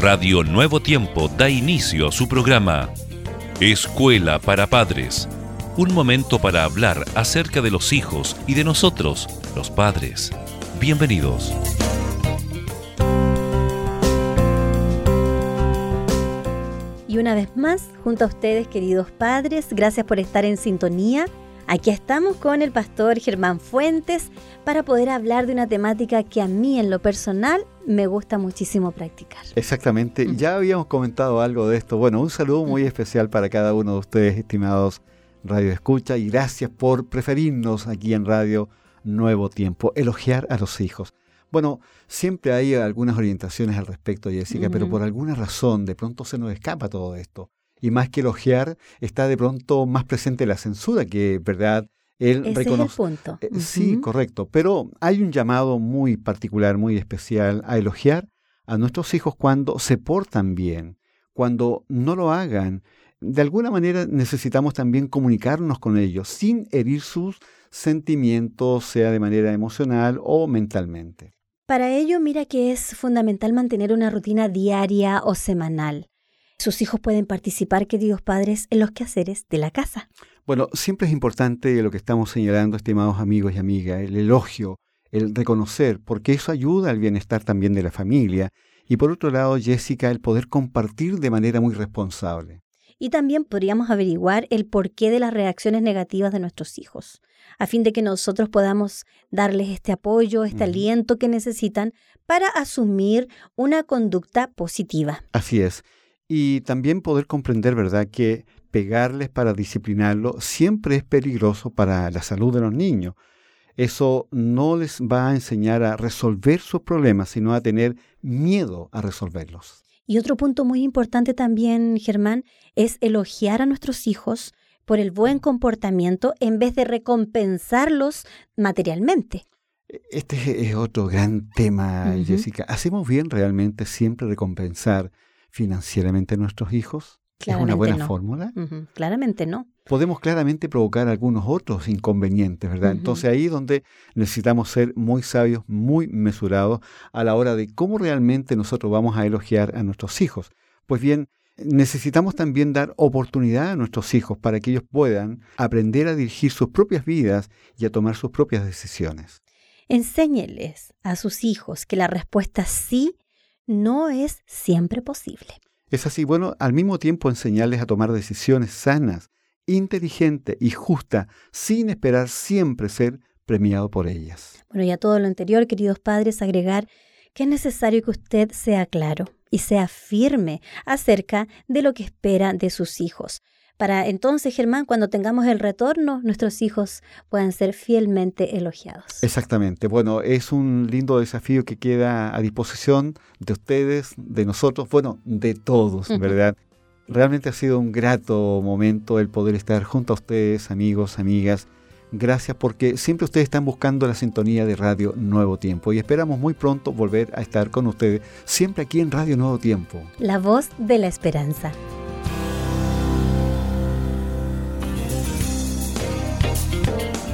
Radio Nuevo Tiempo da inicio a su programa Escuela para Padres. Un momento para hablar acerca de los hijos y de nosotros, los padres. Bienvenidos. Y una vez más, junto a ustedes, queridos padres, gracias por estar en sintonía Aquí estamos con el pastor Germán Fuentes para poder hablar de una temática que a mí en lo personal me gusta muchísimo practicar. Exactamente, mm. ya habíamos comentado algo de esto. Bueno, un saludo muy mm. especial para cada uno de ustedes, estimados Radio Escucha, y gracias por preferirnos aquí en Radio Nuevo Tiempo, elogiar a los hijos. Bueno, siempre hay algunas orientaciones al respecto, Jessica, pero por alguna razón de pronto se nos escapa todo esto y más que elogiar, está de pronto más presente la censura que, ¿verdad? Él reconoce. Es el punto. Eh, sí, correcto. Pero hay un llamado muy particular, muy especial a elogiar a nuestros hijos cuando se portan bien, cuando no lo hagan. De alguna manera necesitamos también comunicarnos con ellos sin herir sus sentimientos, sea de manera emocional o mentalmente. Para ello, mira que es fundamental mantener una rutina diaria o semanal. Sus hijos pueden participar, queridos padres, en los quehaceres de la casa. Bueno, siempre es importante lo que estamos señalando, estimados amigos y amigas, el elogio, el reconocer, porque eso ayuda al bienestar también de la familia. Y por otro lado, Jessica, el poder compartir de manera muy responsable. Y también podríamos averiguar el porqué de las reacciones negativas de nuestros hijos, a fin de que nosotros podamos darles este apoyo, este aliento que necesitan para asumir una conducta positiva. Así es y también poder comprender, ¿verdad?, que pegarles para disciplinarlo siempre es peligroso para la salud de los niños. Eso no les va a enseñar a resolver sus problemas, sino a tener miedo a resolverlos. Y otro punto muy importante también, Germán, es elogiar a nuestros hijos por el buen comportamiento en vez de recompensarlos materialmente. Este es otro gran tema, Jessica. ¿Hacemos bien realmente siempre recompensar financieramente a nuestros hijos? ¿Es una buena fórmula? Claramente no. Podemos claramente provocar algunos otros inconvenientes, ¿verdad? Entonces ahí es donde necesitamos ser muy sabios, muy mesurados a la hora de cómo realmente nosotros vamos a elogiar a nuestros hijos. Pues bien, necesitamos también dar oportunidad a nuestros hijos para que ellos puedan aprender a dirigir sus propias vidas y a tomar sus propias decisiones. Enséñeles a sus hijos que la respuesta sí no es siempre posible. Es así, bueno, al mismo tiempo enseñarles a tomar decisiones sanas, inteligentes y justas, sin esperar siempre ser premiado por ellas. Bueno, y a todo lo anterior, queridos padres, agregar que es necesario que usted sea claro y sea firme acerca de lo que espera de sus hijos para entonces, Germán, cuando tengamos el retorno, nuestros hijos puedan ser fielmente elogiados. Exactamente. Bueno, es un lindo desafío que queda a disposición de ustedes, de nosotros, bueno, de todos, ¿verdad? Realmente ha sido un grato momento el poder estar junto a ustedes, amigos, amigas. Gracias porque siempre ustedes están buscando la sintonía de Radio Nuevo Tiempo y esperamos muy pronto volver a estar con ustedes, siempre aquí en Radio Nuevo Tiempo. La voz de la esperanza.